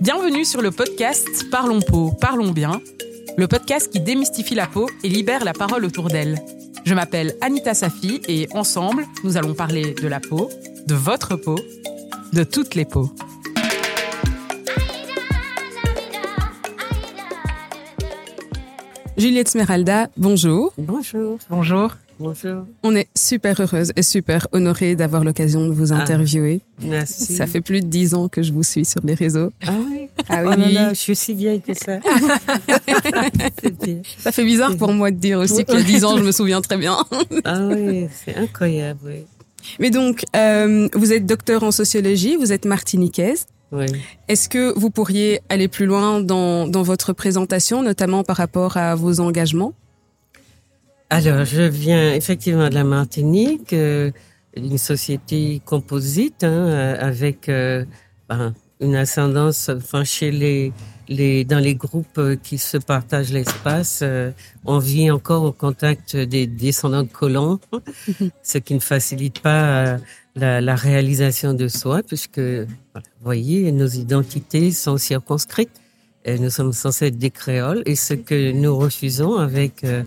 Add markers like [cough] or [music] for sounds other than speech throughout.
Bienvenue sur le podcast Parlons peau, parlons bien, le podcast qui démystifie la peau et libère la parole autour d'elle. Je m'appelle Anita Safi et ensemble, nous allons parler de la peau, de votre peau, de toutes les peaux. Juliette Smeralda, bonjour. Bonjour. Bonjour. Bonjour. On est super heureuse et super honorée d'avoir l'occasion de vous interviewer. merci. Ça fait plus de dix ans que je vous suis sur les réseaux. Ah oui Ah oui, oh là là, je suis si vieille que ça. [laughs] ça fait bizarre pour moi de dire aussi a dix ans, je me souviens très bien. [laughs] ah oui, c'est incroyable, oui. Mais donc, euh, vous êtes docteur en sociologie, vous êtes martiniquaise. Oui. Est-ce que vous pourriez aller plus loin dans, dans votre présentation, notamment par rapport à vos engagements? Alors, je viens effectivement de la Martinique, euh, d'une société composite, hein, euh, avec euh, ben, une ascendance, enfin, chez les, les, dans les groupes qui se partagent l'espace, on vit encore au contact des descendants de colons, [laughs] ce qui ne facilite pas la, la, réalisation de soi, puisque, vous voyez, nos identités sont circonscrites. Et nous sommes censés être des créoles. Et ce que nous refusons avec euh,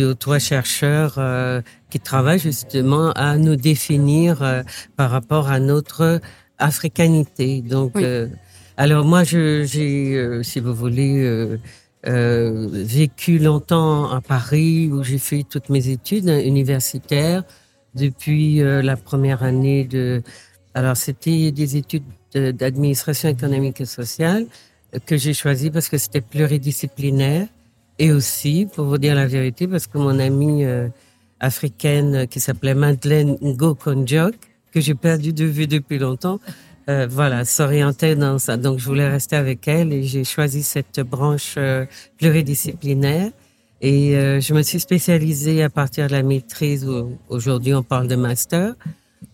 deux ou trois chercheurs euh, qui travaillent justement à nous définir euh, par rapport à notre africanité. Donc, euh, alors moi, j'ai, si vous voulez, vécu longtemps à Paris où j'ai fait toutes mes études universitaires depuis euh, la première année de... Alors, c'était des études d'administration économique et sociale euh, que j'ai choisi parce que c'était pluridisciplinaire et aussi, pour vous dire la vérité, parce que mon amie euh, africaine qui s'appelait Madeleine Ngokonjok, que j'ai perdu de vue depuis longtemps, euh, voilà, s'orientait dans ça. Donc, je voulais rester avec elle et j'ai choisi cette branche pluridisciplinaire. Et euh, je me suis spécialisée à partir de la maîtrise, aujourd'hui on parle de master,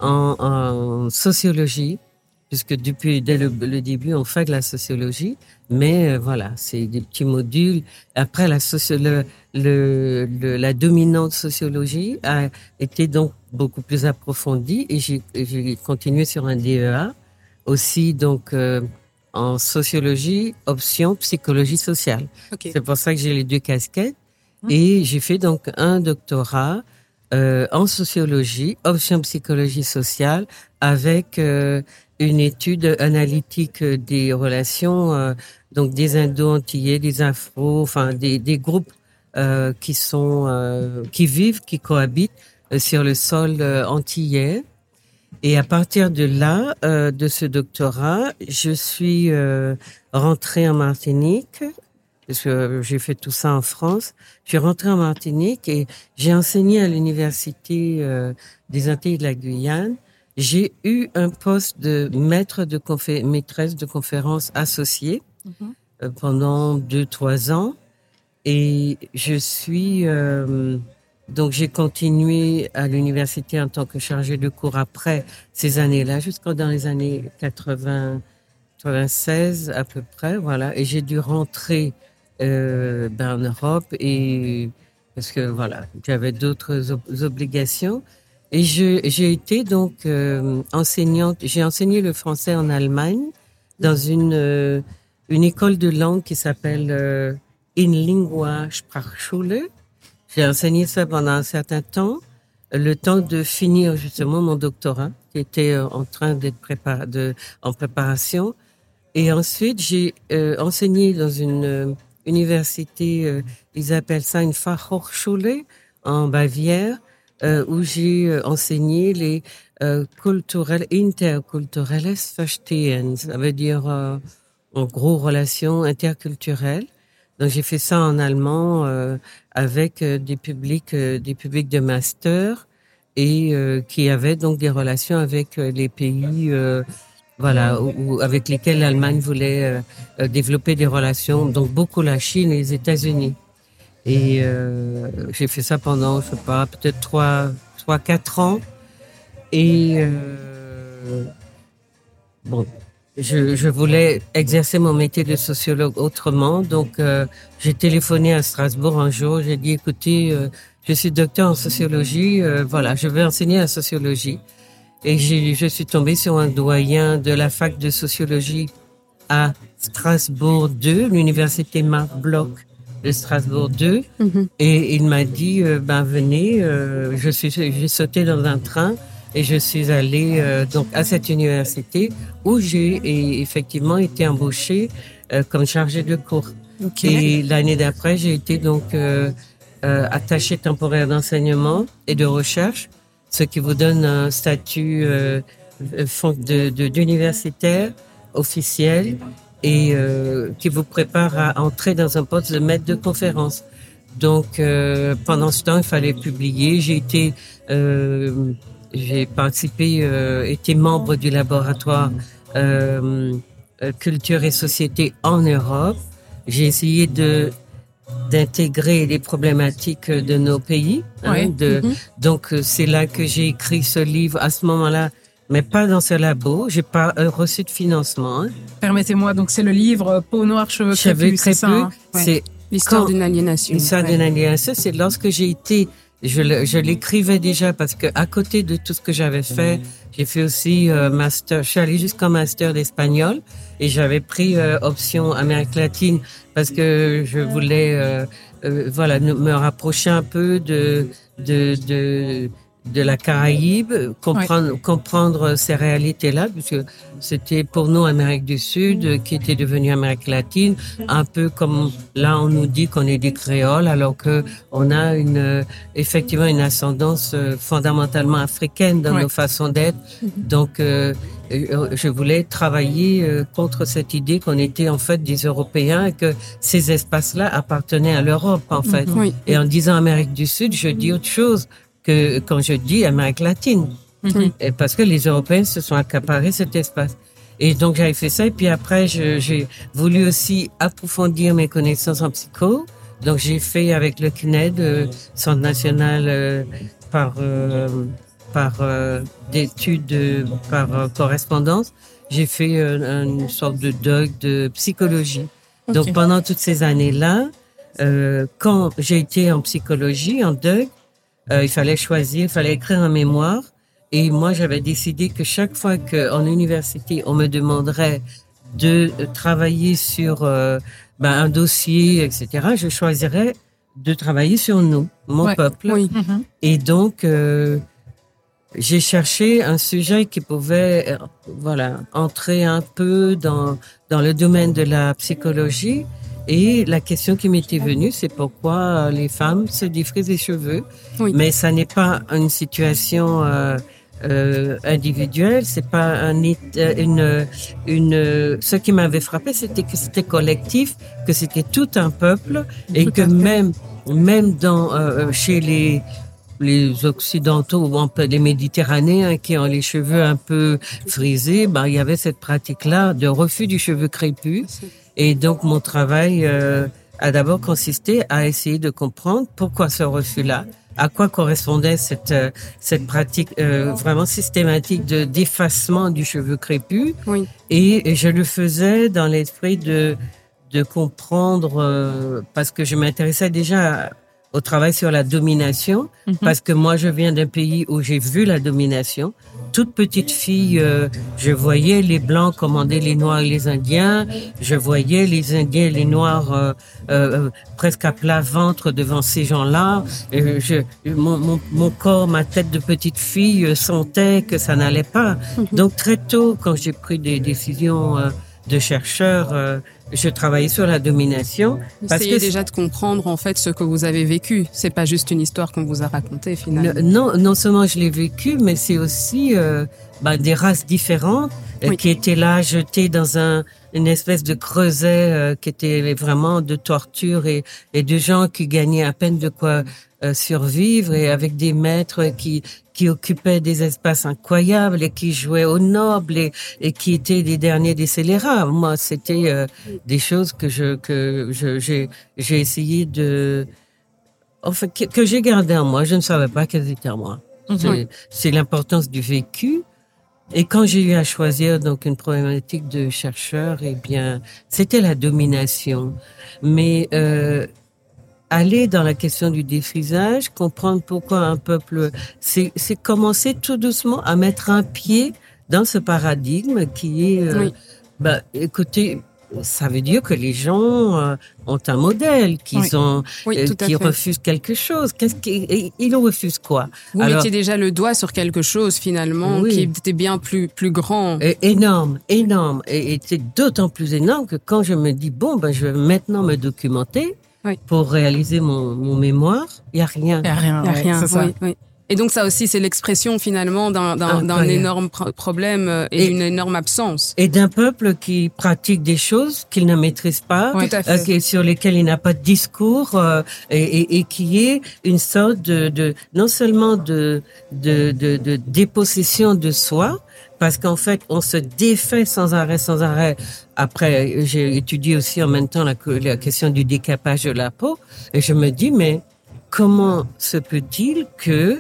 en, en sociologie, puisque depuis dès le, début on fait de la sociologie, mais euh, voilà, c'est des petits modules. Après la socio le, le, la dominante sociologie a été donc beaucoup plus approfondie et j'ai continué sur un DEA aussi donc euh, en sociologie option psychologie sociale. C'est pour ça que j'ai les deux casquettes. Hein? Et j'ai fait donc un doctorat euh, en sociologie, option psychologie sociale, avec euh, une étude analytique des relations, euh, donc des Indo-Antillais, des Afro, enfin des, des groupes euh, qui sont, euh, qui vivent, qui cohabitent euh, sur le sol antillais. Et à partir de là, de ce doctorat, je suis rentrée en Martinique parce que j'ai fait tout ça en France. Je suis rentrée en Martinique et j'ai enseigné à l'université euh, des Antilles de la Guyane. J'ai eu un poste de maître de maîtresse de conférence associée mhm. euh, pendant deux trois ans et je suis euh, donc j'ai continué à l'université en tant que chargée de cours après ces années-là jusqu'en dans les années 80 96 à peu près voilà et j'ai dû rentrer euh, ben, en Europe et parce que voilà, j'avais d'autres obligations. Et j'ai été donc euh, enseignante. J'ai enseigné le français en Allemagne dans une euh, une école de langue qui s'appelle euh, In Lingua Sprachschule. J'ai enseigné ça pendant un certain temps, le temps de finir justement mon doctorat, qui était en train d'être préparé, en préparation. Et ensuite, j'ai enseigné dans une université, euh, ils appellent ça une Fachhochschule en Bavière, euh, où j'ai euh, enseigné les euh, culturelles, interculturelles verstehen. Ça veut dire, euh, en gros, relations interculturelles. Donc j'ai fait ça en allemand euh, avec des publics, des publics de master et qui avaient donc des relations avec les pays voilà, ou, avec lesquels l'Allemagne voulait euh, euh, développer des relations, donc beaucoup la Chine et les États-Unis. Et euh, j'ai fait ça pendant, je sais pas, peut-être trois, trois, quatre ans. Et euh, bon, je, je, voulais exercer mon métier de sociologue autrement, donc euh, j'ai téléphoné à Strasbourg un jour. J'ai dit, écoutez, je suis docteur en sociologie, voilà, je vais enseigner la sociologie. Et je suis tombée sur un doyen de la fac de sociologie à Strasbourg 2, l'université Marc Bloch de Strasbourg 2. Mhm. Et il m'a dit, euh, ben venez, euh, je suis, j'ai sauté dans un train et je suis allée euh, donc à cette université où j'ai et, effectivement été embauchée comme chargée de cours. Ok. Et l'année d'après, j'ai été donc attachée temporaire d'enseignement et de recherche, ce qui vous donne un statut fon- de, de, d'universitaire officiel et euh, qui vous prépare à entrer dans un poste de maître de conférence. Donc, euh, pendant ce temps, il fallait publier. J'ai été, euh, j'ai participé, euh, été membre du laboratoire euh, culture et société en Europe. J'ai essayé de d'intégrer les problématiques de nos pays. hein, Ouais. de, Mhm. Donc euh, c'est là que j'ai écrit ce livre à ce moment-là, mais pas dans ce labo. J'ai pas euh, reçu de financement. hein. Permettez-moi, donc c'est le livre Peau noire, cheveux crépus, c'est hein Ouais. L'histoire d'une aliénation. l'histoire Ouais. d'une aliénation. C'est lorsque j'ai été, je, l'écrivais déjà parce que à côté de tout ce que j'avais fait, j'ai fait aussi euh, master. Je suis allée jusqu'en master d'espagnol et j'avais pris euh, option Amérique latine parce que je voulais, euh, voilà, me rapprocher un peu de de de de la Caraïbe, comprendre comprendre ces réalités-là, puisque c'était pour nous Amérique du Sud qui était devenue Amérique latine, un peu comme là on nous dit qu'on est des créoles, alors que on a une euh, effectivement une ascendance euh, fondamentalement africaine dans Ouais. nos façons d'être. Donc euh, euh, je voulais travailler contre cette idée qu'on était en fait des Européens et que ces espaces-là appartenaient à l'Europe en fait. Oui. Et en disant Amérique du Sud, je dis autre chose que quand je dis Amérique latine. Mhm. Parce que les Européens se sont accaparés cet espace. Et donc j'avais fait ça. Et puis après, j'ai voulu aussi approfondir mes connaissances en psycho. Donc j'ai fait avec le CNED, euh, Centre national euh, par euh, par euh, d'études euh, par euh, correspondance. J'ai fait une sorte de doc de psychologie. Donc pendant toutes ces années-là, quand j'ai été en psychologie, en doc, euh, il fallait choisir, il fallait écrire un mémoire. Et moi, j'avais décidé que chaque fois qu'en université, on me demanderait de travailler sur euh, ben, un dossier, etc., je choisirais de travailler sur nous, mon Ouais. peuple. Oui. Et donc, euh, j'ai cherché un sujet qui pouvait, euh, voilà, entrer un peu dans dans le domaine de la psychologie. Et la question qui m'était venue, c'est pourquoi les femmes se défrisent les cheveux? Oui. Mais ça n'est pas une situation euh, euh, individuelle, c'est pas un, euh, une une. Ce qui m'avait frappé, c'était que c'était collectif, que c'était tout un peuple, et Tout que même même dans euh, chez les les occidentaux ou les méditerranéens qui ont les cheveux un peu frisés, ben il y avait cette pratique-là de refus du cheveu crépus. Et donc mon travail euh, a d'abord consisté à essayer de comprendre pourquoi ce refus-là, à quoi correspondait cette euh, cette pratique euh, vraiment systématique de d'effacement du cheveu crépus. Oui. Et je le faisais dans l'esprit de de comprendre euh, parce que je m'intéressais déjà au travail sur la domination Mhm. parce que moi je viens d'un pays où j'ai vu la domination. Toute petite fille, euh, je voyais les blancs commander les noirs et les indiens. Je voyais les indiens et les noirs euh, euh, presque à plat ventre devant ces gens-là. Je, mon, mon, mon corps, ma tête de petite fille sentait que ça n'allait pas. Donc très tôt, quand j'ai pris des décisions de chercheur, je travaillais sur la domination. Parce Essayez que déjà de comprendre en fait ce que vous avez vécu. C'est pas juste une histoire qu'on vous a racontée finalement. Le- non, non seulement je l'ai vécu, mais c'est aussi euh, bah, des races différentes euh, Oui. qui étaient là jetées dans un une espèce de creuset euh, qui était vraiment de torture et, et de gens qui gagnaient à peine de quoi euh, survivre et avec des maîtres qui qui occupaient des espaces incroyables et qui jouaient au noble et, et qui étaient les derniers des scélérats. Moi, c'était euh, des choses que je que je j'ai j'ai essayé de enfin que, que j'ai gardé en moi. Je ne savais pas qu'elles étaient en moi. Mhm. C'est l'importance du vécu. Et quand j'ai eu à choisir donc une problématique de chercheur, eh bien, c'était la domination. Mais euh, aller dans la question du défrisage, comprendre pourquoi un peuple, c'est c'est commencer tout doucement à mettre un pied dans ce paradigme qui est euh, Oui. Bah, écoutez, ça veut dire que les gens euh, ont un modèle, qu'ils Oui. ont, Oui, euh, refusent quelque chose. Qu'est-ce qu'ils ils refusent quoi? Vous Alors- mettiez déjà le doigt sur quelque chose finalement Oui. qui était bien plus plus grand. Énorme, énorme. Et, et c'est d'autant plus énorme que quand je me dis, bon, ben, je vais maintenant me documenter Oui. pour réaliser mon, mon mémoire, il n'y a rien. Il y a rien. Il y a ouais, rien. c'est ça. oui, oui. Et donc ça aussi, c'est l'expression finalement d'un énorme pro- problème euh, et, Et- d'une énorme absence. Et d'un peuple qui pratique des choses qu'il ne maîtrise pas, Oui, tout à fait. euh, qui- sur lesquelles il n'a pas de discours, euh, et, et- et qui est une sorte de, de non seulement de, de, de, de dépossession de soi, parce qu'en fait, on se défait sans arrêt, sans arrêt. Après, j'ai étudié aussi en même temps la, la question du décapage de la peau, et je me dis, mais comment se peut-il que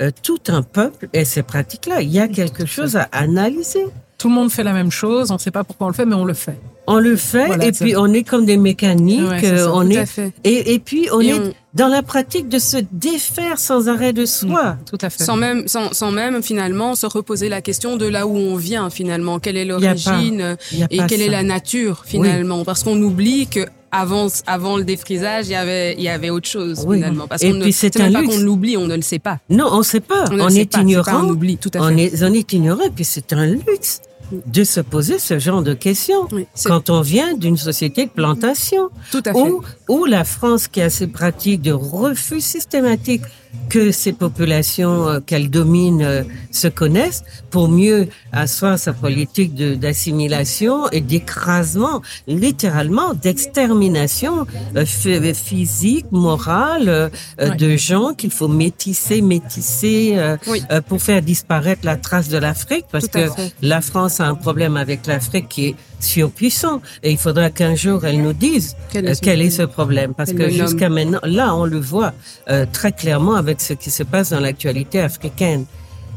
euh, tout un peuple ait ces pratiques-là? Il y a quelque chose à analyser. Tout le monde fait la même chose. On ne sait pas pourquoi on le fait, mais on le fait. On le fait Voilà, et puis on est comme des mécaniques. Ouais, ça, euh, on Tout est à fait. et, et puis on Et est on- dans la pratique de se défaire sans arrêt de soi. Tout à fait. Sans même, sans, sans même finalement se reposer la question de là où on vient finalement, quelle est y a pas- l'origine et quelle ça. est la nature finalement, parce qu'on oublie que avant, avant le défrisage, il y avait, il y avait autre chose Oui. finalement. Parce Et qu'on ne, puis c'est pas luxe. qu'on l'oublie, on ne le sait pas. Non, on ne sait pas. On, sait est pas, c'est pas ignorant. tout à On fait. est, on est ignorant. Et puis c'est un luxe de se poser ce genre de questions Oui, quand on vient d'une société de plantation. tout à fait. Où, où la France, qui a ces pratiques de refus systématique que ces populations euh, qu'elle domine euh, se connaissent, pour mieux asseoir sa politique d'assimilation et d'écrasement, littéralement d'extermination euh, phy- physique, morale, de gens qu'il faut métisser, métisser Oui. pour faire disparaître la trace de l'Afrique, parce que fait. la France a un problème avec l'Afrique qui est surpuissant et il faudra qu'un jour elle nous dise Quel euh, est ce quel est problème ce problème. Parce que jusqu'à maintenant là on le voit euh, très clairement avec ce qui se passe dans l'actualité africaine.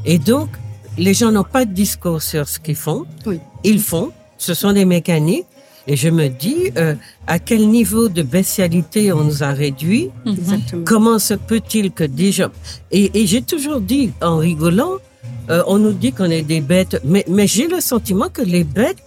Et donc les gens n'ont pas de discours sur ce qu'ils font. Oui. ils font. Ce sont des mécaniques. Et je me dis euh, à quel niveau de bestialité on nous a réduits? Exactement. Comment se peut-il que déjà... Et, et j'ai toujours dit, en rigolant, euh, on nous dit qu'on est des bêtes, mais, mais j'ai le sentiment que les bêtes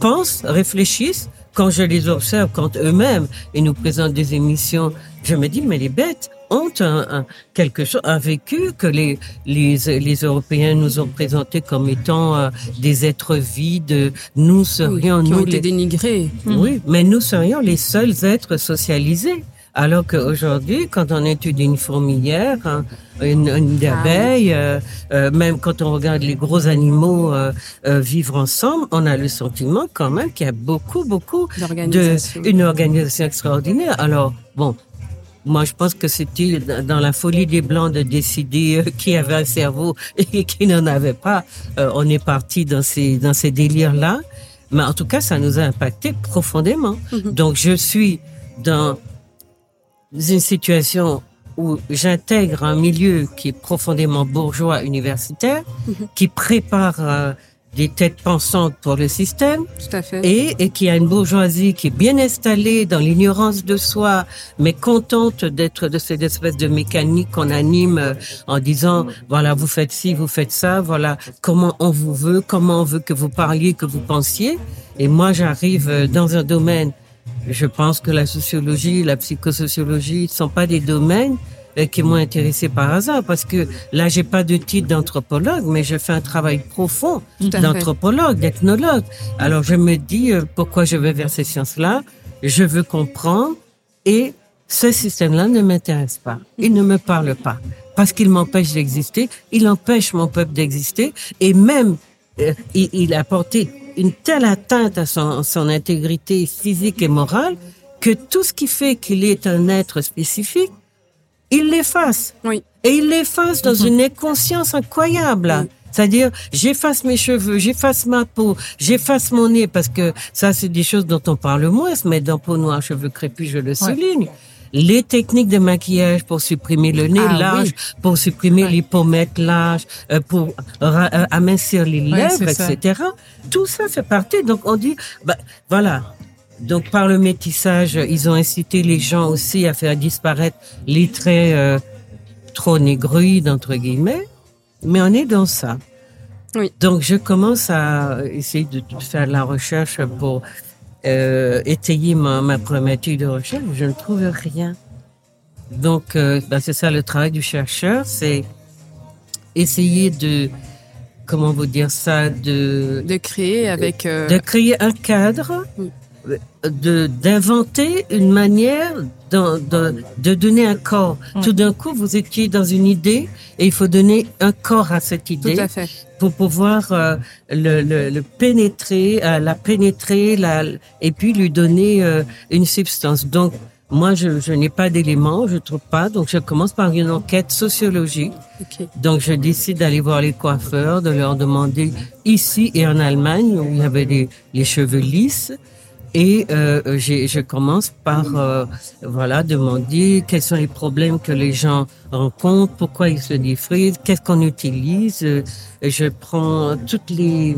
pensent, réfléchissent, quand je les observe, quand eux-mêmes, ils nous présentent des émissions, je me dis, mais les bêtes ont un, un- quelque chose, un vécu que les, les, les Européens nous ont présenté comme étant euh, des êtres vides. Nous Oui, serions, qui ont nous, été les, dénigrés. oui, mais nous serions les seuls êtres socialisés. Alors qu'aujourd'hui, quand on étudie une fourmilière, hein, une, une abeille, euh, euh, même quand on regarde les gros animaux euh, vivre ensemble, on a le sentiment quand même qu'il y a beaucoup, beaucoup de une organisation extraordinaire. Alors bon, moi je pense que c'était dans la folie des blancs de décider qui avait un cerveau [laughs] et qui n'en avait pas. Euh, on est parti dans ces dans ces délires là. Mais en tout cas, ça nous a impacté profondément. Mhm. Donc je suis dans une situation où j'intègre un milieu qui est profondément bourgeois universitaire, Mhm. qui prépare euh, des têtes pensantes pour le système Tout à fait. et, et qui a une bourgeoisie qui est bien installée dans l'ignorance de soi, mais contente d'être de cette espèce de mécanique qu'on anime euh, en disant voilà vous faites ci, vous faites ça, voilà comment on vous veut, comment on veut que vous parliez, que vous pensiez. Et moi j'arrive euh, dans un domaine, je pense que la sociologie, la psychosociologie ne sont pas des domaines euh, qui m'ont intéressé par hasard parce que là j'ai pas de titre d'anthropologue mais je fais un travail profond d'anthropologue, d'ethnologue. Alors je me dis euh, pourquoi je vais vers ces sciences-là? Je veux comprendre et ce système-là ne m'intéresse pas. Il ne me parle pas parce qu'il m'empêche d'exister. Il empêche mon peuple d'exister et même euh, il, il a porté une telle atteinte à son, son intégrité physique et morale que tout ce qui fait qu'il est un être spécifique, il l'efface. Oui. Et il l'efface dans une inconscience incroyable. Oui. C'est-à-dire, j'efface mes cheveux, j'efface ma peau, j'efface mon nez, parce que ça, c'est des choses dont on parle moins, mettre dans peau noire, cheveux crépus, je le souligne. Les techniques de maquillage pour supprimer le nez Ah, large, oui. pour supprimer Ouais. les pommettes larges, euh, pour euh, amincir les lèvres, etc. Tout ça fait partie. Donc, on dit, bah, voilà. Donc, par le métissage, ils ont incité les gens aussi à faire disparaître les traits euh, trop négruides, entre guillemets. Mais on est dans ça. Oui. Donc, je commence à essayer de faire de la recherche pour euh, étayer ma, ma problématique de recherche. Je ne trouve rien. Donc, euh, ben, c'est ça le travail du chercheur, c'est essayer de, comment vous dire ça, de, De créer avec. euh, de créer un cadre, Oui. D'inventer une manière de, de, de donner un corps. Tout d'un coup, vous étiez dans une idée et il faut donner un corps à cette Tout idée à fait. pour pouvoir euh, le, le, le pénétrer, euh, la pénétrer, la, et puis lui donner euh, une substance. Donc, moi, je, je n'ai pas d'éléments, je trouve pas, donc je commence par une enquête sociologique. Donc, je décide d'aller voir les coiffeurs, de leur demander ici et en Allemagne où il y avait des, les cheveux lisses. Et euh, je commence par euh, voilà demander quels sont les problèmes que les gens rencontrent, pourquoi ils se défrisent, qu'est-ce qu'on utilise. Euh, Je prends toutes les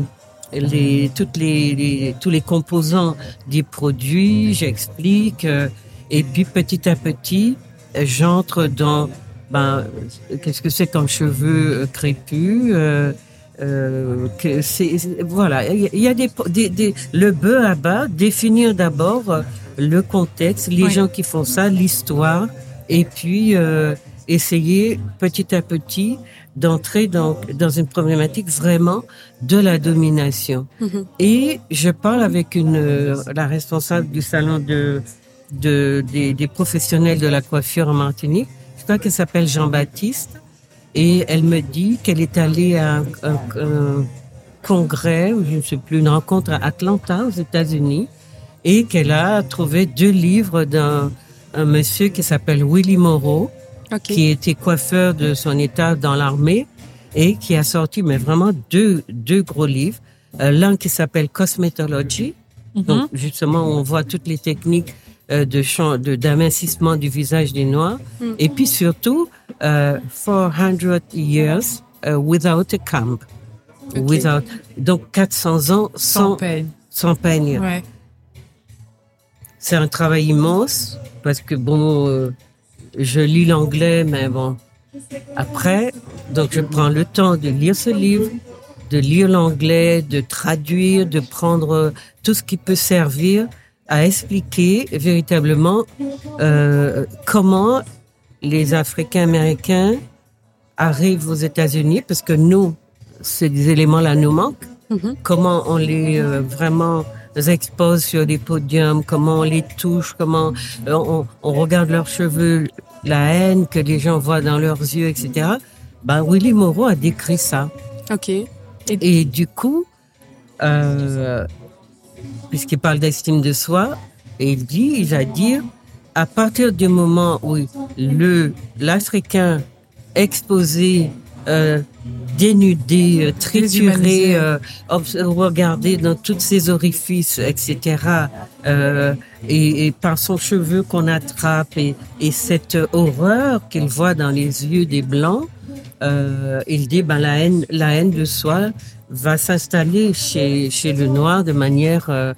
les toutes les, tous les composants des produits, j'explique euh, et puis petit à petit j'entre dans ben qu'est-ce que c'est qu'un cheveu euh, crépus euh, que c'est voilà il y a- des, des, des le bœuf à bas définir d'abord euh, le contexte les Oui. gens qui font ça l'histoire et puis euh, essayer petit à petit d'entrer dans dans une problématique vraiment de la domination Mhm. et je parle avec une euh, la responsable du salon de de des, des professionnels de la coiffure en Martinique je crois qu'elle s'appelle Jean-Baptiste et elle me dit qu'elle est allée à un, un- un congrès, ou je ne sais plus, une rencontre à Atlanta, aux États-Unis, et qu'elle a trouvé deux livres d'un un monsieur qui s'appelle Willie Moreau, qui était coiffeur de son état dans l'armée et qui a sorti mais vraiment deux deux gros livres. Euh, L'un qui s'appelle Cosmetology, Mhm. donc justement on voit toutes les techniques euh, de d'amincissement du visage des Noirs Mm. et puis surtout euh, 400 years euh, without a. Without, donc 400 ans Sans sans, peine. sans peigne. Ouais. C'est un travail immense parce que bon, euh, je lis l'anglais, mais bon. Après, donc je prends le temps de lire ce livre, de lire l'anglais, de traduire, de prendre tout ce qui peut servir à expliquer véritablement euh, comment les Africains américains arrivent aux États-Unis, parce que nous, ces éléments-là nous manquent Mhm. comment on les euh, vraiment expose sur des podiums, comment on les touche, comment euh, on, on regarde leurs cheveux, la haine que les gens voient dans leurs yeux, etc. Ben, Willy Moreau a décrit ça. Ok. Et du coup, euh, puisqu'il parle d'estime de soi, et il dit, il va dire, à partir du moment où le l'Africain exposé, euh, dénudé, euh, trituré, euh, regardé dans tous ses orifices, etc., euh, et, et par son cheveu qu'on attrape, et, et cette horreur qu'il voit dans les yeux des Blancs, euh, il dit ben la haine la haine de soi va s'installer chez chez le noir de manière euh,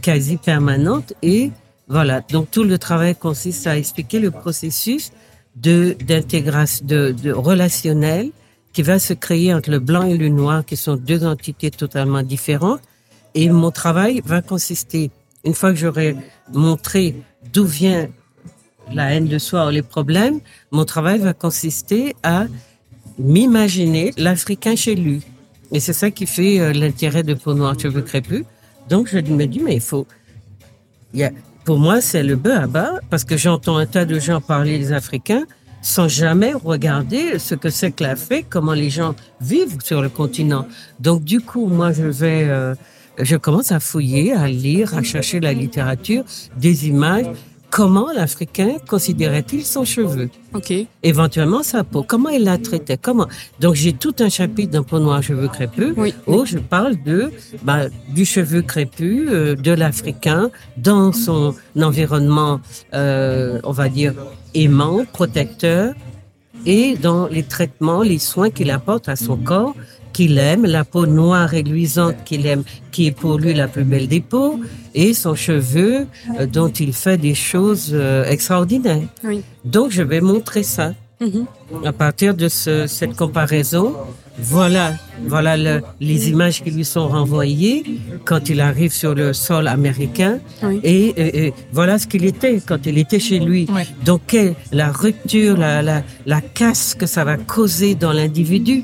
quasi permanente et voilà donc tout le travail consiste à expliquer le processus de d'intégration de, relationnel qui va se créer entre le blanc et le noir qui sont deux entités totalement différentes et mon travail va consister une fois que j'aurai montré d'où vient la haine de soi ou les problèmes, mon travail va consister à m'imaginer l'Africain chez lui. Et c'est ça qui fait euh, l'intérêt de Peau Noire Cheveux Crépus. Donc, je me dis, mais il faut... il y a- pour moi, c'est le bœuf à bas, parce que j'entends un tas de gens parler des Africains sans jamais regarder ce que c'est que l'Afrique, comment les gens vivent sur le continent. Donc, du coup, moi, je vais... euh, je commence à fouiller, à lire, à chercher la littérature, des images. Comment l'Africain considérait-il son cheveu? Ok. éventuellement sa peau. Comment il la traitait? Comment? Donc j'ai tout un chapitre d'un peau noire cheveux crépus Oui. où je parle de bah, du cheveu crépus euh, de l'Africain dans son environnement, euh, on va dire aimant, protecteur, et dans les traitements, les soins qu'il apporte à son corps qu'il aime, la peau noire et luisante qu'il aime, qui est pour lui la plus belle des peaux, et son cheveu euh, dont il fait des choses euh, extraordinaires. Oui. Donc, je vais montrer ça. Mhm. À partir de ce, cette comparaison, voilà, voilà le- les images qui lui sont renvoyées quand il arrive sur le sol américain. Oui. Et, et- et voilà ce qu'il était quand il était chez lui. Donc, la rupture, la, la, la casse que ça va causer dans l'individu.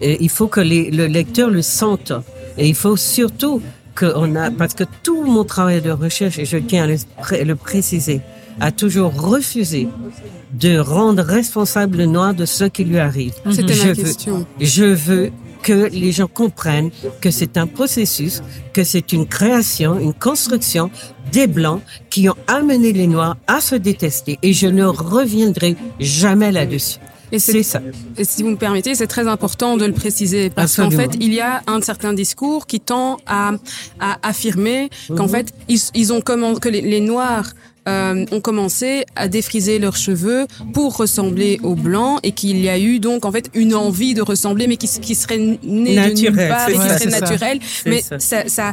Et il faut que les- le lecteur le sente. Et il faut surtout qu'on a, parce que tout mon travail de recherche, et je tiens à le, pré- le préciser, a toujours refusé de rendre responsable le noir de ce qui lui arrive. C'était Je ma veux- question. je veux que les gens comprennent que c'est un processus, que c'est une création, une construction des Blancs qui ont amené les Noirs à se détester. Et je ne reviendrai jamais là-dessus. Et c'est ça. Et si vous me permettez, c'est très important de le préciser parce qu'en fait, il y a un certain discours qui tend à, à affirmer qu'en Mhm. fait, ils, ils ont commencé, que les, les Noirs euh, ont commencé à défriser leurs cheveux pour ressembler aux blancs et qu'il y a eu donc en fait une envie de ressembler, mais qui, qui serait née de nulle part et qui ça, serait naturelle. Mais ça. ça, ça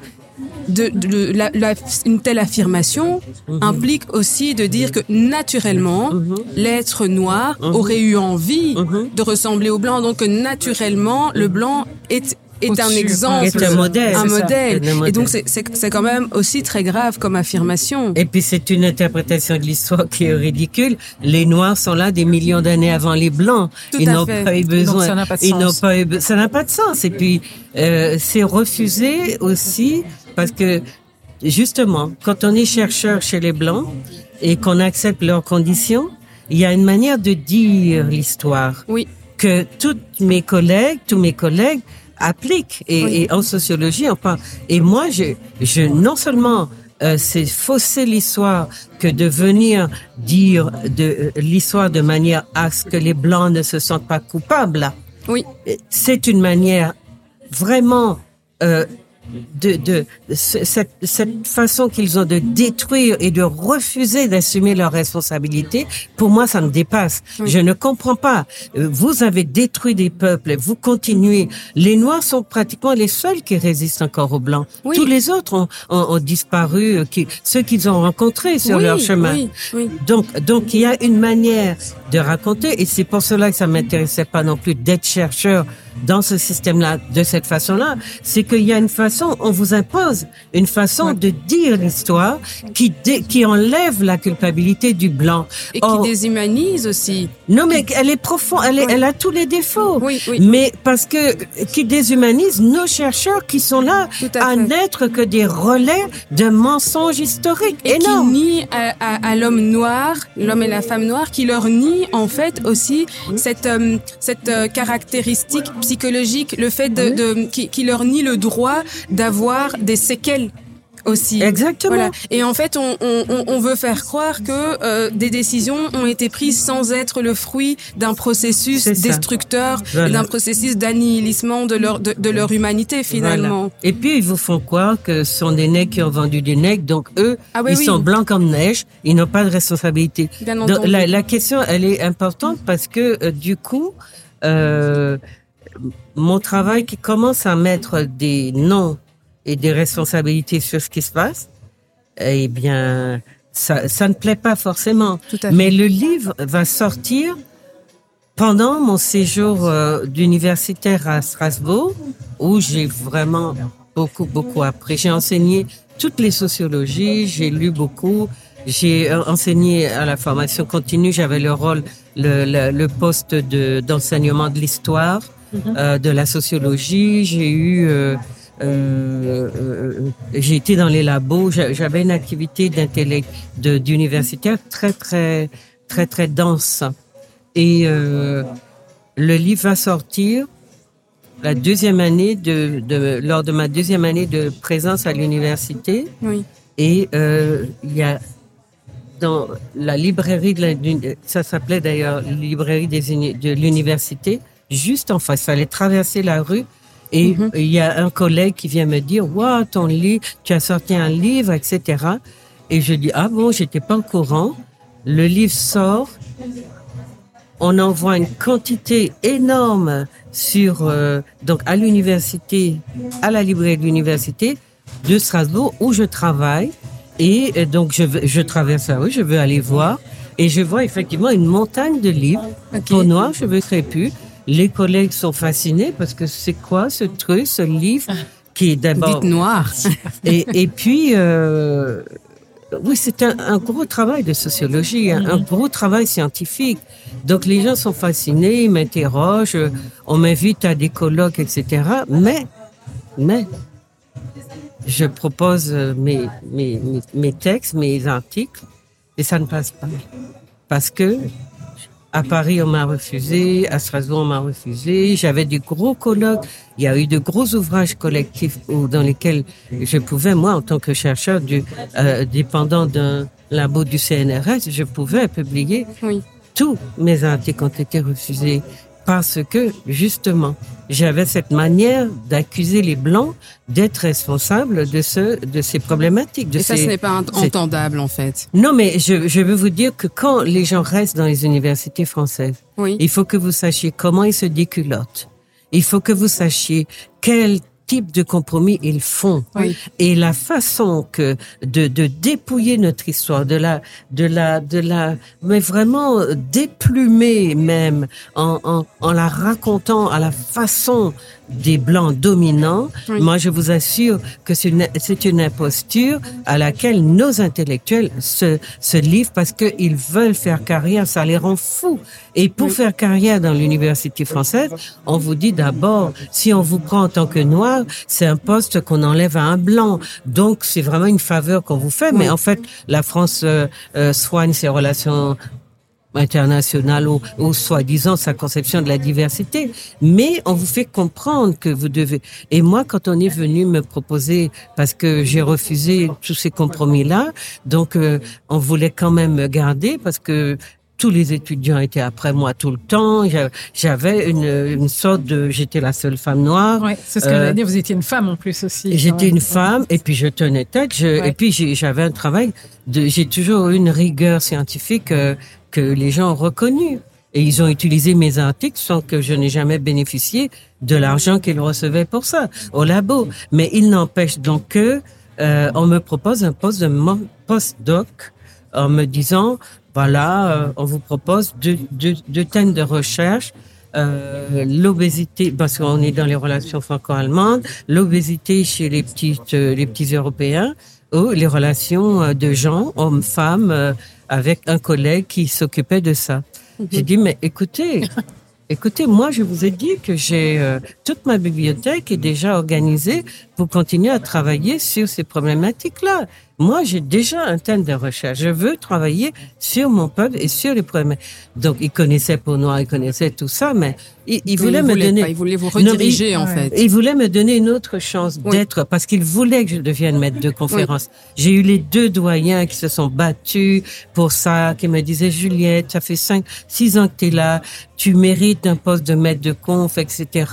de, de- la- la- une telle affirmation Mhm. implique aussi de dire que naturellement, Mhm. l'être noir Mhm. aurait eu envie de ressembler au blanc. Donc naturellement, le blanc est est un exemple, Est un modèle, un. Et donc c'est quand même aussi très grave comme affirmation. Et puis c'est une interprétation de l'histoire qui est ridicule. Les Noirs sont là des millions d'années avant les Blancs. Tout Ils n'ont pas eu besoin. Donc, ça n'a pas de sens. pas eu Ça n'a pas de sens. Et puis euh, c'est refusé aussi parce que justement, quand on est chercheur chez les Blancs et qu'on accepte leurs conditions, il y a une manière de dire l'histoire Oui, que tous mes collègues, tous mes collègues appliquent. Et, Oui. et en sociologie, on parle. Et moi, je, je non seulement euh, c'est fausser l'histoire que de venir dire de euh, l'histoire de manière à ce que les blancs ne se sentent pas coupables. oui, C'est une manière vraiment euh, de, de ce- cette, cette façon qu'ils ont de détruire et de refuser d'assumer leurs responsabilités, pour moi, ça me dépasse. Oui. Je ne comprends pas. Euh, Vous avez détruit des peuples, vous continuez. Les Noirs sont pratiquement les seuls qui résistent encore aux Blancs. Oui. Tous les autres ont, ont, ont disparu, euh, qui, ceux qu'ils ont rencontrés sur oui, leur chemin. Oui, oui. Donc, donc il y a une manière de raconter, et c'est pour cela que ça m'intéressait pas non plus d'être chercheur dans ce système-là de cette façon-là. C'est qu'il y a une façon, on vous impose une façon de dire l'histoire qui dé- qui enlève la culpabilité du blanc. Et qui déshumanise aussi. non, mais elle est profonde, elle, est, Oui. elle a tous les défauts. Oui, oui. Mais parce que qui déshumanise nos chercheurs qui sont là à n'être que des relais de mensonges historiques et énormes. qui nie à, à- à l'homme noir, l'homme et la femme noire, qui leur nie en fait aussi cette euh, cette euh, caractéristique psychologique, le fait de, de qui, qui leur nie le droit d'avoir des séquelles aussi. Exactement. Voilà. Et en fait, on, on, on- on veut faire croire que euh, des décisions ont été prises sans être le fruit d'un processus destructeur, Voilà. d'un processus d'annihilissement de leur de, de leur humanité finalement. Voilà. Et puis, ils vous font croire que ce sont des nègres qui ont vendu des nègres, donc eux, Ah oui, ils oui. sont blancs comme neige, ils n'ont pas de responsabilité. Bien Donc, entendu. la, la question, elle est importante parce que, euh, du coup, euh, mon travail qui commence à mettre des noms et des responsabilités sur ce qui se passe, eh bien, ça, ça ne plaît pas forcément. Tout à fait. Mais le livre va sortir pendant mon séjour euh, d'universitaire à Strasbourg, où j'ai vraiment beaucoup, beaucoup appris. J'ai enseigné toutes les sociologies, j'ai lu beaucoup, j'ai euh, enseigné à la formation continue, j'avais le rôle, le, le, le poste de, d'enseignement de l'histoire, euh, de la sociologie, j'ai eu... euh, euh, j'ai été dans les labos, j'a- j'avais une activité d'intellect, de, d'universitaire très, très, très, très dense. Et euh, le livre va sortir la deuxième année de, de lors de ma deuxième année de présence à l'université. Oui. Et il y a dans la librairie de la, ça s'appelait d'ailleurs librairie des de l'université, juste en face. Il fallait traverser la rue et Mhm. il y a un collègue qui vient me dire, waouh, ton livre, tu as sorti un livre, etc. Et je dis, ah bon, j'étais pas au courant. Le livre sort. On envoie une quantité énorme sur euh, donc à l'université, à la librairie de l'université de Strasbourg où je travaille et euh, donc je je traverse la rue, je veux aller voir et je vois effectivement une montagne de livres, Ok. peau noire, cheveux crépus. Les collègues sont fascinés parce que c'est quoi ce truc, ce livre qui est d'abord noir. [laughs] et, et puis, euh, oui, c'est un, un gros travail de sociologie, un, un gros travail scientifique. Donc les gens sont fascinés, ils m'interrogent, on m'invite à des colloques, etc. Mais, mais, je propose euh, mes, mes, mes, mes textes, mes articles, et ça ne passe pas. Parce que à Paris, on m'a refusé, à Strasbourg, on m'a refusé. J'avais des gros colloques. Il y a eu de gros ouvrages collectifs où- dans lesquels je pouvais, moi, en tant que chercheur du, euh, dépendant d'un labo du CNRS, je pouvais publier. Oui. Tous mes articles ont été refusés parce que, justement, j'avais cette manière d'accuser les Blancs d'être responsables de, ce, de ces problématiques. De Et ça, ces, ce n'est pas entendable, en fait. non, mais je, je veux vous dire que quand les gens restent dans les universités françaises, Oui. il faut que vous sachiez comment ils se déculottent. Il faut que vous sachiez quel type de compromis ils font. Oui. Et la façon que de, de dépouiller notre histoire, de la, de la, de la, mais vraiment déplumer même en, en, en la racontant à la façon des blancs dominants. Oui. Moi, je vous assure que c'est une, une imposture à laquelle nos intellectuels se, se livrent parce qu'ils veulent faire carrière. Ça les rend fous. Et pour Oui. faire carrière dans l'université française, on vous dit d'abord, si on vous prend en tant que noir, c'est un poste qu'on enlève à un blanc. Donc, c'est vraiment une faveur qu'on vous fait. Mais en fait, la France euh, euh, soigne ses relations internationales ou, ou soi-disant sa conception de la diversité. Mais on vous fait comprendre que vous devez. Et moi, quand on est venu me proposer, parce que j'ai refusé tous ces compromis-là, donc euh, on voulait quand même me garder parce que tous les étudiants étaient après moi tout le temps. J'a- J'avais une, une sorte de, j'étais la seule femme noire. Ouais, c'est ce que Euh, j'allais dire. Vous étiez une femme en plus aussi. J'étais une femme et puis je tenais tête. Je, Ouais. Et puis j'avais un travail. J'ai toujours eu une rigueur scientifique euh, que les gens ont reconnue. Et ils ont utilisé mes articles sans que je n'ai jamais bénéficié de l'argent qu'ils recevaient pour ça au labo. Mais il n'empêche donc que euh, on me propose un poste de postdoc en me disant voilà, euh, on vous propose deux, deux, thèmes de recherche euh, l'obésité, parce qu'on est dans les relations franco-allemandes, l'obésité chez les petites, les petits Européens, ou les relations euh, de gens, hommes, femmes, euh, avec un collègue qui s'occupait de ça. J'ai dit, mais écoutez, [laughs] écoutez, moi, je vous ai dit que j'ai euh, toute ma bibliothèque est déjà organisée pour continuer à travailler sur ces problématiques-là. Moi, j'ai déjà un thème de recherche. Je veux travailler sur mon peuple et sur les problèmes. Donc, il connaissait Peau Noire, il connaissait tout ça, mais il, il voulait me donner. pas, il voulait vous Non, rediriger, il- en fait. il voulait me donner une autre chance Oui. d'être, parce qu'il voulait que je devienne maître de conférence. J'ai eu les deux doyens qui se sont battus pour ça, qui me disaient, Juliette, ça fait cinq, six ans que tu es là, tu mérites un poste de maître de conf, etc.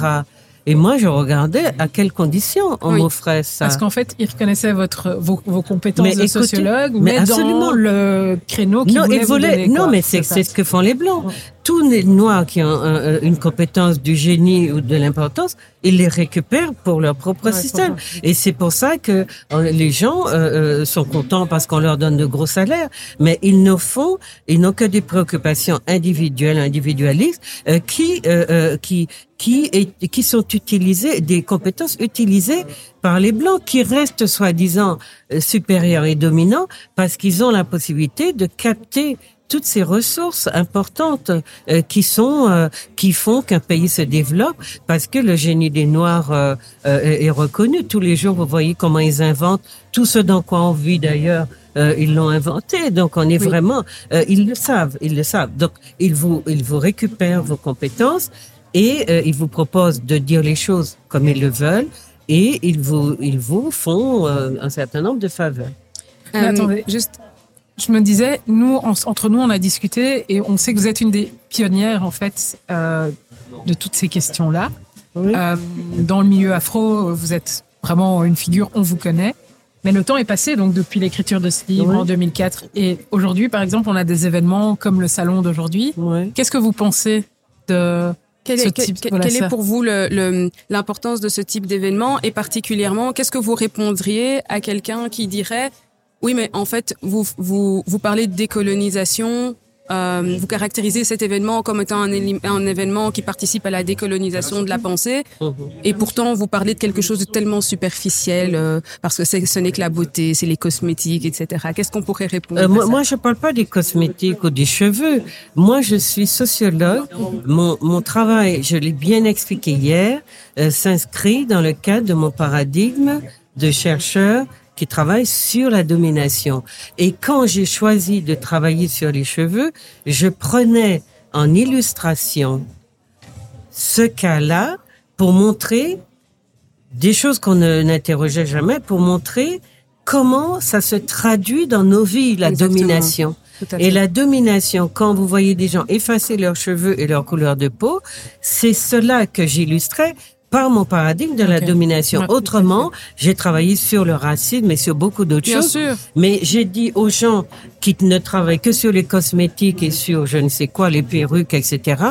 Et moi, je regardais à quelles conditions on Oui. m'offrait ça. Parce qu'en fait, ils reconnaissaient votre, vos, vos compétences Mais de écoutez, sociologue, mais mais, absolument. le créneau qu'ils non, vous donner, non, quoi. mais c'est ce que font les blancs. Tous les noirs qui ont un- un- une compétence du génie ou de l'importance, ils les récupèrent pour leur propre Ouais, système. Et c'est pour ça que euh, les gens euh, euh, sont contents parce qu'on leur donne de gros salaires, mais ils ne font, ils n'ont que des préoccupations individuelles, individualistes, euh, qui euh, euh, qui qui est, qui sont utilisées, des compétences utilisées par les blancs, qui restent soi-disant supérieurs et dominants parce qu'ils ont la possibilité de capter toutes ces ressources importantes euh, qui sont euh, qui font qu'un pays se développe parce que le génie des noirs euh, euh, est reconnu tous les jours vous voyez comment ils inventent tout ce dans quoi on vit d'ailleurs euh, ils l'ont inventé donc on est Oui. vraiment euh, ils le savent ils le savent donc ils vous ils vous récupèrent vos compétences et euh, ils vous proposent de dire les choses comme ils le veulent et ils vous ils vous font euh, un certain nombre de faveurs Mais Euh, attendez. Juste, Je me disais, nous, en- entre nous, on a discuté et on sait que vous êtes une des pionnières, en fait, euh, de toutes ces questions-là. Oui. Euh, dans le milieu afro, vous êtes vraiment une figure, on vous connaît. Mais le temps est passé, donc depuis l'écriture de ce livre Oui. en 2004. Et aujourd'hui, par exemple, on a des événements comme le salon d'aujourd'hui. ouais. Qu'est-ce que vous pensez de... quelle Ce est, quel- type- quel- voilà quelle ça. est pour vous le- le- l'importance de ce type d'événement et particulièrement, qu'est-ce que vous répondriez à quelqu'un qui dirait oui, mais en fait, vous, vous, vous parlez de décolonisation euh, vous caractérisez cet événement comme étant un, un, événement qui participe à la décolonisation de la pensée, mhm. et pourtant vous parlez de quelque chose de tellement superficiel euh, parce que ce n'est que la beauté, c'est les cosmétiques, etc. Qu'est-ce qu'on pourrait répondre euh, moi, moi, je parle pas des cosmétiques ou des cheveux. Moi, je suis sociologue. Mon, mon travail, je l'ai bien expliqué hier, euh, s'inscrit dans le cadre de mon paradigme de chercheur qui travaille sur la domination. Et quand j'ai choisi de travailler sur les cheveux, je prenais en illustration ce cas-là pour montrer des choses qu'on n'interrogeait jamais, pour montrer comment ça se traduit dans nos vies, la domination. Et la domination, quand vous voyez des gens effacer leurs cheveux et leur couleur de peau, c'est cela que j'illustrais par mon paradigme de la domination. Autrement, j'ai travaillé sur le racisme et sur beaucoup d'autres choses. Sûr. Mais j'ai dit aux gens qui ne travaillent que sur les cosmétiques et sur je ne sais quoi, les perruques, etc.,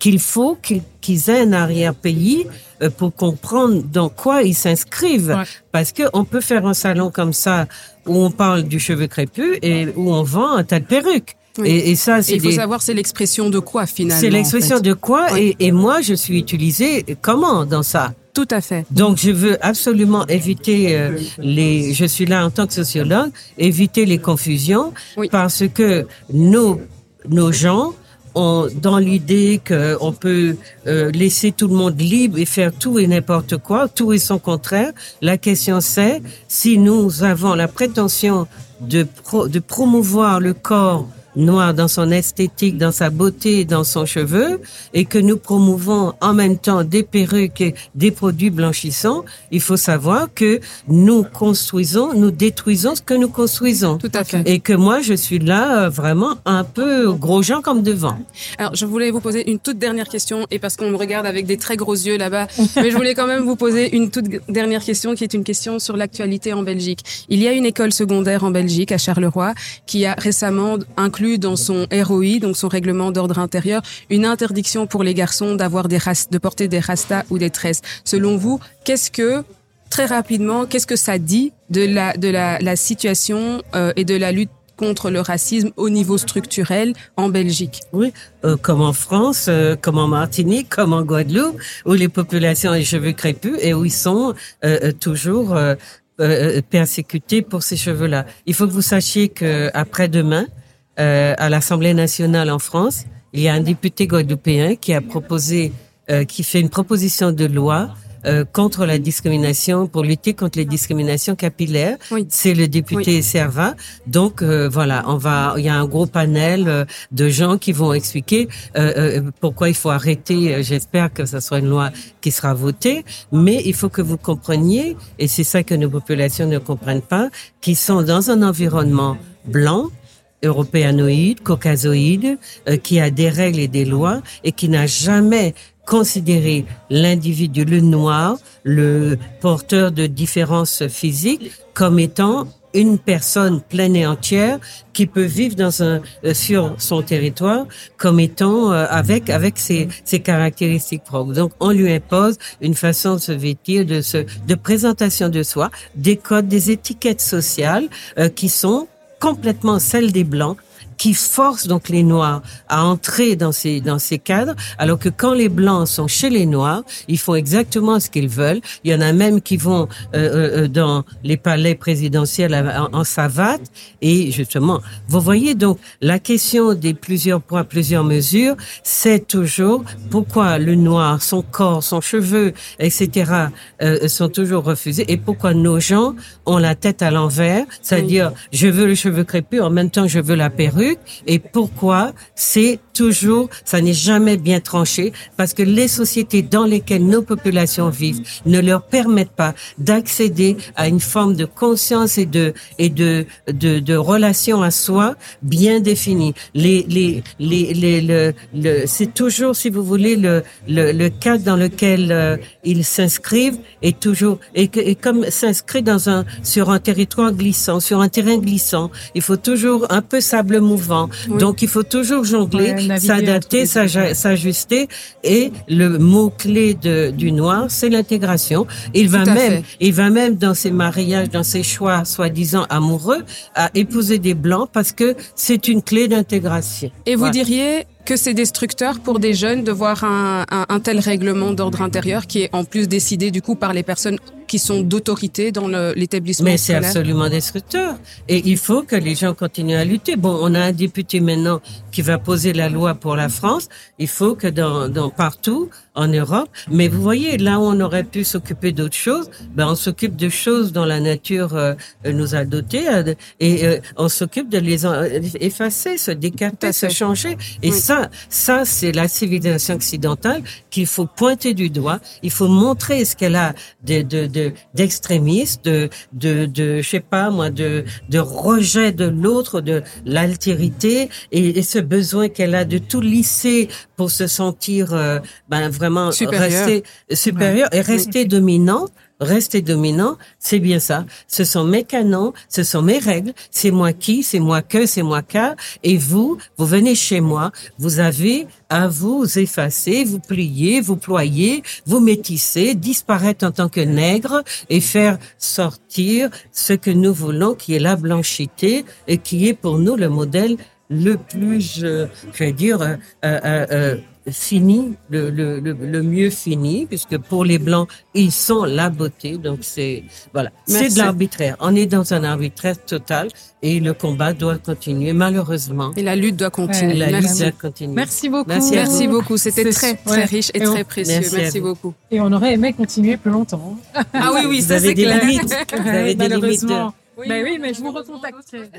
qu'il faut qu'ils aient un arrière-pays euh, pour comprendre dans quoi ils s'inscrivent. Parce que on peut faire un salon comme ça où on parle du cheveu crépus et où on vend un tas de perruques. Et, et, ça, c'est. Il faut savoir, c'est l'expression de quoi finalement. C'est l'expression de quoi, et, et, moi, je suis utilisée comment dans ça? Tout à fait. Donc, je veux absolument éviter euh, les. Je suis là en tant que sociologue, éviter les confusions, parce que nos nos gens ont dans l'idée qu'on peut euh, laisser tout le monde libre et faire tout et n'importe quoi, tout et son contraire. La question c'est si nous avons la prétention de, pro, de promouvoir le corps noir dans son esthétique, dans sa beauté, dans son cheveu, et que nous promouvons en même temps des perruques et des produits blanchissants, il faut savoir que nous construisons, nous détruisons ce que nous construisons. Tout à fait. Et que moi, je suis là euh, vraiment un peu gros gens comme devant. Alors, je voulais vous poser une toute dernière question, et parce qu'on me regarde avec des très gros yeux là-bas, [laughs] mais je voulais quand même vous poser une toute dernière question qui est une question sur l'actualité en Belgique. Il y a une école secondaire en Belgique, à Charleroi, qui a récemment inclus dans son ROI, donc son règlement d'ordre intérieur, une interdiction pour les garçons d'avoir des de porter des rastas ou des tresses. Selon vous, qu'est-ce que très rapidement, qu'est-ce que ça dit de la de la, situation euh, et de la lutte contre le racisme au niveau structurel en Belgique? Oui, euh, comme en France, euh, comme en Martinique, comme en Guadeloupe, où les populations ont les cheveux crépus et où ils sont toujours persécutés pour ces cheveux-là. Il faut que vous sachiez que après demain, euh, à l'Assemblée nationale en France, il y a un député guadeloupéen qui a proposé, euh, qui fait une proposition de loi euh, contre la discrimination, pour lutter contre les discriminations capillaires. C'est le député Serva. Donc euh, voilà, on va, il y a un gros panel euh, de gens qui vont expliquer pourquoi il faut arrêter. J'espère que ce soit une loi qui sera votée, mais il faut que vous compreniez, et c'est ça que nos populations ne comprennent pas, qu'ils sont dans un environnement blanc européanoïde, caucasoïde, euh, qui a des règles et des lois et qui n'a jamais considéré l'individu, le noir, le porteur de différences physiques, comme étant une personne pleine et entière qui peut vivre dans un euh, sur son territoire comme étant euh, avec avec ses, ses caractéristiques propres. Donc on lui impose une façon de se vêtir, de se de présentation de soi, des codes, des étiquettes sociales qui sont complètement celle des Blancs qui force donc les Noirs à entrer dans ces dans ces cadres, alors que quand les Blancs sont chez les Noirs, ils font exactement ce qu'ils veulent. Il y en a même qui vont euh, euh, euh dans les palais présidentiels en, en, savate et justement, vous voyez donc la question des plusieurs points, plusieurs mesures, c'est toujours pourquoi le noir, son corps, son cheveu, etc. Euh, sont toujours refusés et pourquoi nos gens ont la tête à l'envers, c'est-à-dire je veux le cheveu crépus en même temps je veux la perruque et pourquoi c'est toujours, ça n'est jamais bien tranché parce que les sociétés dans lesquelles nos populations vivent ne leur permettent pas d'accéder à une forme de conscience et de et de de, de relation à soi bien définie. Les les les, les le, le c'est toujours si vous voulez le le, le cadre dans lequel euh, ils s'inscrivent est toujours et, que, et comme s'inscrit dans un sur un territoire glissant, sur un terrain glissant, il faut toujours un peu sable mou mouvant. Oui. Donc il faut toujours jongler, Ouais, s'adapter, s'ajuster. Et le mot clé de, du noir, c'est l'intégration. Il va même, fait. il va même dans ses mariages, dans ses choix soi-disant amoureux, à épouser des blancs parce que c'est une clé d'intégration. Et vous diriez que c'est destructeur pour des jeunes de voir un, un, un tel règlement d'ordre intérieur qui est en plus décidé du coup par les personnes qui sont d'autorité dans l'établissement Mais c'est absolument destructeur. Et il faut que les gens continuent à lutter. Bon, on a un député maintenant qui va poser la loi pour la France. Il faut que dans, dans partout en Europe. Mais vous voyez, là où on aurait pu s'occuper d'autres choses, ben on s'occupe de choses dont la nature euh, nous a dotés euh, et euh, on s'occupe de les en- effacer, se décarter, se changer. Et Oui. ça, ça c'est la civilisation occidentale qu'il faut pointer du doigt. Il faut montrer ce qu'elle a de de de d'extrémistes, de de de je sais pas moi, de de rejet de l'autre, de l'altérité et, et ce besoin qu'elle a de tout lisser pour se sentir euh, ben vraiment Supérieur. rester supérieur et rester dominant. Rester dominant, c'est bien ça. Ce sont mes canons, ce sont mes règles. C'est moi qui, c'est moi que, c'est moi qu'à. Et vous, vous venez chez moi, vous avez à vous effacer, vous plier, vous ployer, vous métisser, disparaître en tant que nègre et faire sortir ce que nous voulons, qui est la blanchité et qui est pour nous le modèle le plus, je vais dire, euh, euh, euh, fini, le, le, le, le mieux fini, puisque pour les blancs, ils sont la beauté. Donc c'est voilà, c'est de l'arbitraire. On est dans un arbitraire total et le combat doit continuer. Malheureusement, Et la lutte doit continuer. Ouais, la Merci. lutte doit continuer. Merci beaucoup. Merci beaucoup. C'était très, très ouais. riche et, Et on- très précieux. Merci beaucoup. Et on aurait aimé continuer plus longtemps. Ah oui, oui, ça c'est des clair. limites. Vous avez des limites. Malheureusement. Ben oui, mais je vous recontacterai.